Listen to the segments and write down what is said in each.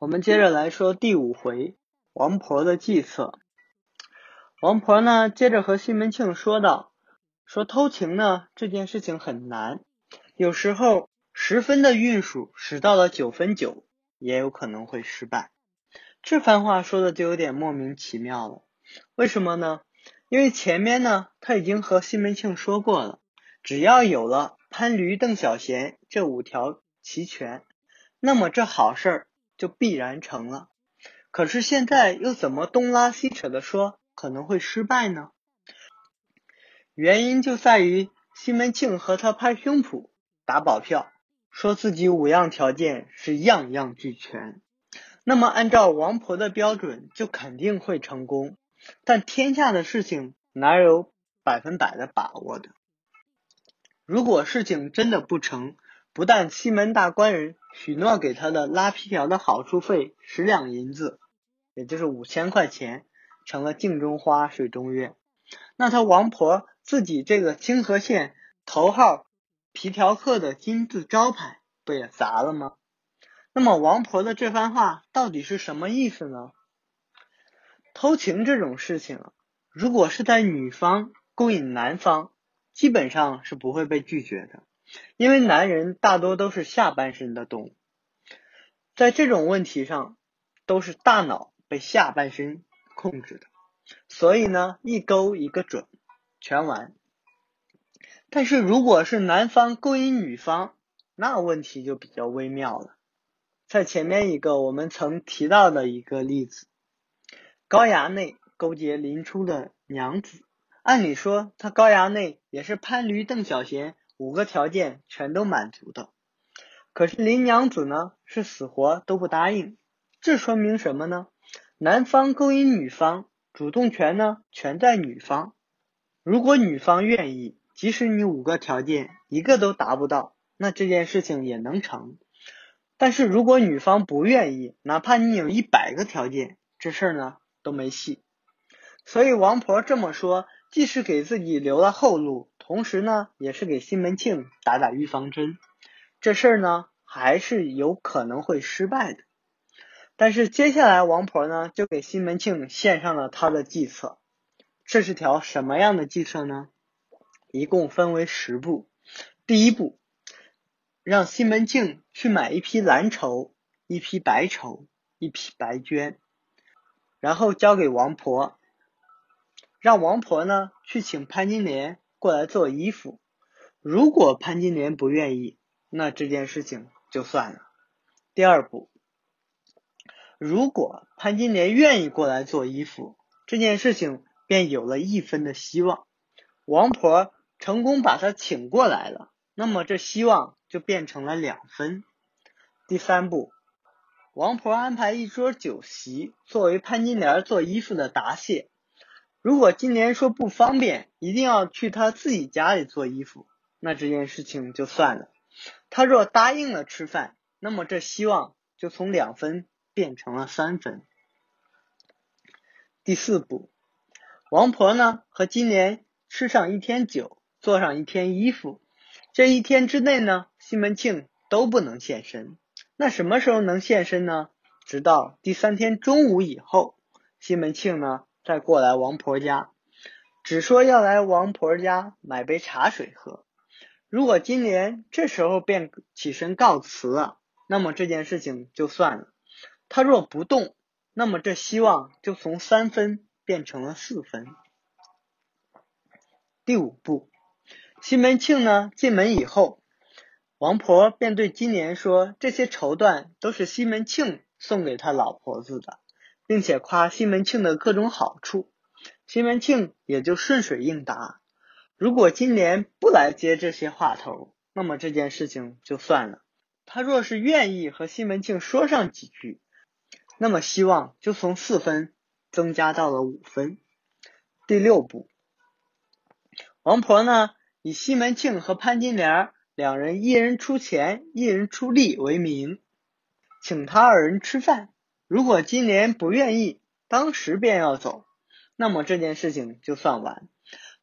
我们接着来说第五回王婆的计策。王婆呢，接着和西门庆说道：“说偷情呢这件事情很难，有时候十分的运数使到了九分九，也有可能会失败。”这番话说的就有点莫名其妙了。为什么呢？因为前面呢他已经和西门庆说过了，只要有了潘驴邓小闲这五条齐全，那么这好事儿。就必然成了，可是现在又怎么东拉西扯的说可能会失败呢？原因就在于西门庆和他拍胸脯打保票，说自己五样条件是样样俱全，那么按照王婆的标准就肯定会成功。但天下的事情哪有百分百的把握的？如果事情真的不成，不但西门大官人。许诺给他的拉皮条的好处费十两银子，也就是五千块钱，成了镜中花水中月。那他王婆自己这个清河县头号皮条客的金字招牌不也砸了吗？那么王婆的这番话到底是什么意思呢？偷情这种事情，如果是在女方勾引男方，基本上是不会被拒绝的。因为男人大多都是下半身的动物，在这种问题上，都是大脑被下半身控制的，所以呢，一勾一个准，全完。但是如果是男方勾引女方，那问题就比较微妙了。在前面一个我们曾提到的一个例子，高衙内勾结林冲的娘子，按理说他高衙内也是潘驴邓小闲。五个条件全都满足的，可是林娘子呢是死活都不答应，这说明什么呢？男方勾引女方，主动权呢全在女方。如果女方愿意，即使你五个条件一个都达不到，那这件事情也能成。但是如果女方不愿意，哪怕你有一百个条件，这事儿呢都没戏。所以王婆这么说，既是给自己留了后路。同时呢，也是给西门庆打打预防针，这事儿呢还是有可能会失败的。但是接下来王婆呢就给西门庆献上了他的计策，这是条什么样的计策呢？一共分为十步。第一步，让西门庆去买一批蓝绸、一批白绸、一批白绢，然后交给王婆，让王婆呢去请潘金莲。过来做衣服，如果潘金莲不愿意，那这件事情就算了。第二步，如果潘金莲愿意过来做衣服，这件事情便有了一分的希望。王婆成功把她请过来了，那么这希望就变成了两分。第三步，王婆安排一桌酒席，作为潘金莲做衣服的答谢。如果金莲说不方便，一定要去他自己家里做衣服，那这件事情就算了。他若答应了吃饭，那么这希望就从两分变成了三分。第四步，王婆呢和金莲吃上一天酒，做上一天衣服，这一天之内呢，西门庆都不能现身。那什么时候能现身呢？直到第三天中午以后，西门庆呢。再过来王婆家，只说要来王婆家买杯茶水喝。如果金莲这时候便起身告辞了，那么这件事情就算了。他若不动，那么这希望就从三分变成了四分。第五步，西门庆呢进门以后，王婆便对金莲说：“这些绸缎都是西门庆送给他老婆子的。”并且夸西门庆的各种好处，西门庆也就顺水应答。如果金莲不来接这些话头，那么这件事情就算了。他若是愿意和西门庆说上几句，那么希望就从四分增加到了五分。第六步，王婆呢以西门庆和潘金莲两人一人出钱，一人出力为名，请他二人吃饭。如果金莲不愿意，当时便要走，那么这件事情就算完。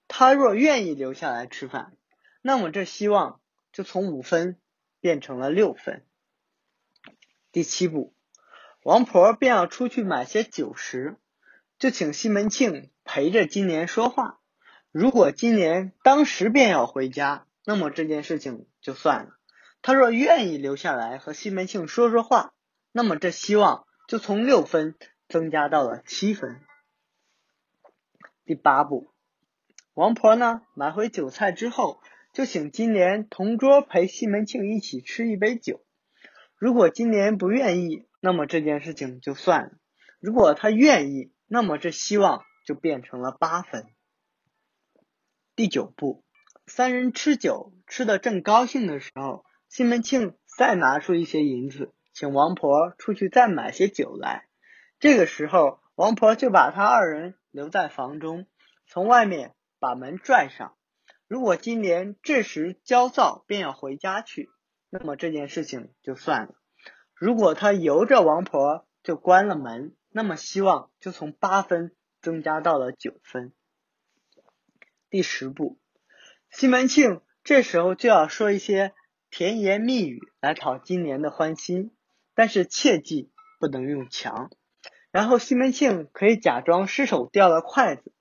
他若愿意留下来吃饭，那么这希望就从五分变成了六分。第七步，王婆便要出去买些酒食，就请西门庆陪着金莲说话。如果金莲当时便要回家，那么这件事情就算了。他若愿意留下来和西门庆说说话，那么这希望就从六分增加到了七分。第八步，王婆呢买回酒菜之后，就请金莲同桌陪西门庆一起吃一杯酒。如果金莲不愿意，那么这件事情就算了；如果他愿意，那么这希望就变成了八分。第九步，三人吃酒吃的正高兴的时候，西门庆再拿出一些银子，请王婆出去再买些酒来。这个时候，王婆就把他二人。留在房中，从外面把门拽上。如果金莲这时焦躁，便要回家去，那么这件事情就算了；如果他由着王婆就关了门，那么希望就从八分增加到了九分。第十步，西门庆这时候就要说一些甜言蜜语来讨金莲的欢心，但是切记不能用强。然后西门庆可以假装失手掉了筷子，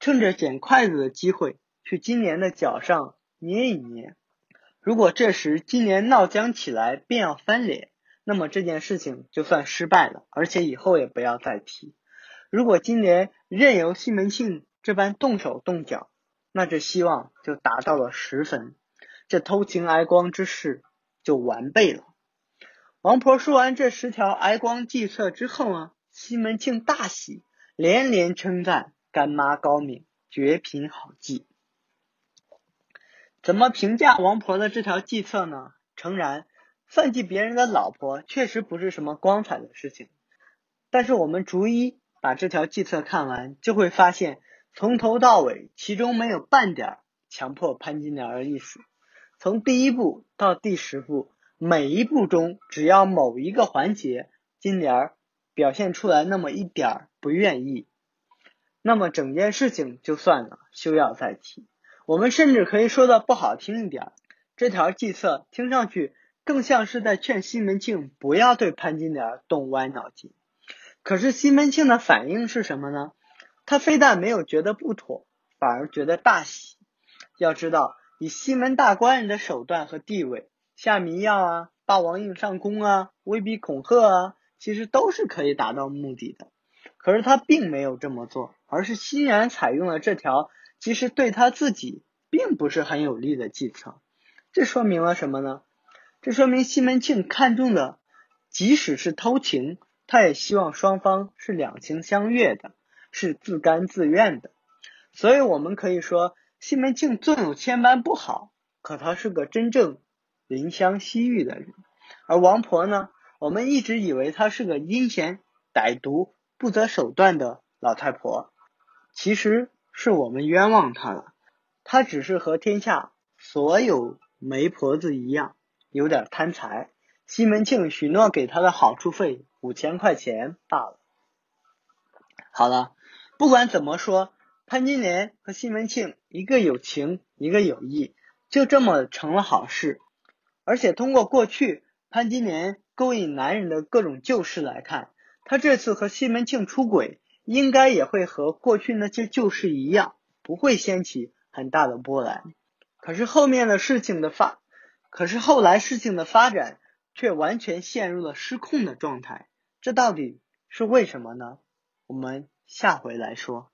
趁着捡筷子的机会去金莲的脚上捏一捏。如果这时金莲闹僵起来，便要翻脸，那么这件事情就算失败了，而且以后也不要再提。如果金莲任由西门庆这般动手动脚，那这希望就达到了十分，这偷情挨光之事就完备了。王婆说完这十条挨光计策之后呢？西门庆大喜，连连称赞干妈高明，绝品好计。怎么评价王婆的这条计策呢？诚然，算计别人的老婆确实不是什么光彩的事情。但是我们逐一把这条计策看完，就会发现从头到尾，其中没有半点强迫潘金莲的意思。从第一步到第十步，每一步中，只要某一个环节，金莲。表现出来那么一点儿不愿意，那么整件事情就算了，休要再提。我们甚至可以说的不好听一点，这条计策听上去更像是在劝西门庆不要对潘金莲动歪脑筋。可是西门庆的反应是什么呢？他非但没有觉得不妥，反而觉得大喜。要知道，以西门大官人的手段和地位，下迷药啊，霸王硬上弓啊，威逼恐吓啊。其实都是可以达到目的的，可是他并没有这么做，而是欣然采用了这条其实对他自己并不是很有利的计策。这说明了什么呢？这说明西门庆看中的，即使是偷情，他也希望双方是两情相悦的，是自甘自愿的。所以我们可以说，西门庆纵有千般不好，可他是个真正怜香惜玉的人。而王婆呢？我们一直以为她是个阴险、歹毒、不择手段的老太婆，其实是我们冤枉她了。她只是和天下所有媒婆子一样，有点贪财。西门庆许诺给她的好处费五千块钱罢了。好了，不管怎么说，潘金莲和西门庆一个有情，一个有义，就这么成了好事。而且通过过去潘金莲。勾引男人的各种旧事来看，她这次和西门庆出轨，应该也会和过去那些旧事一样，不会掀起很大的波澜。可是后面的事情的发，可是后来事情的发展却完全陷入了失控的状态，这到底是为什么呢？我们下回来说。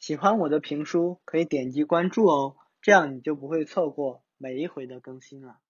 喜欢我的评书可以点击关注哦，这样你就不会错过每一回都更新了。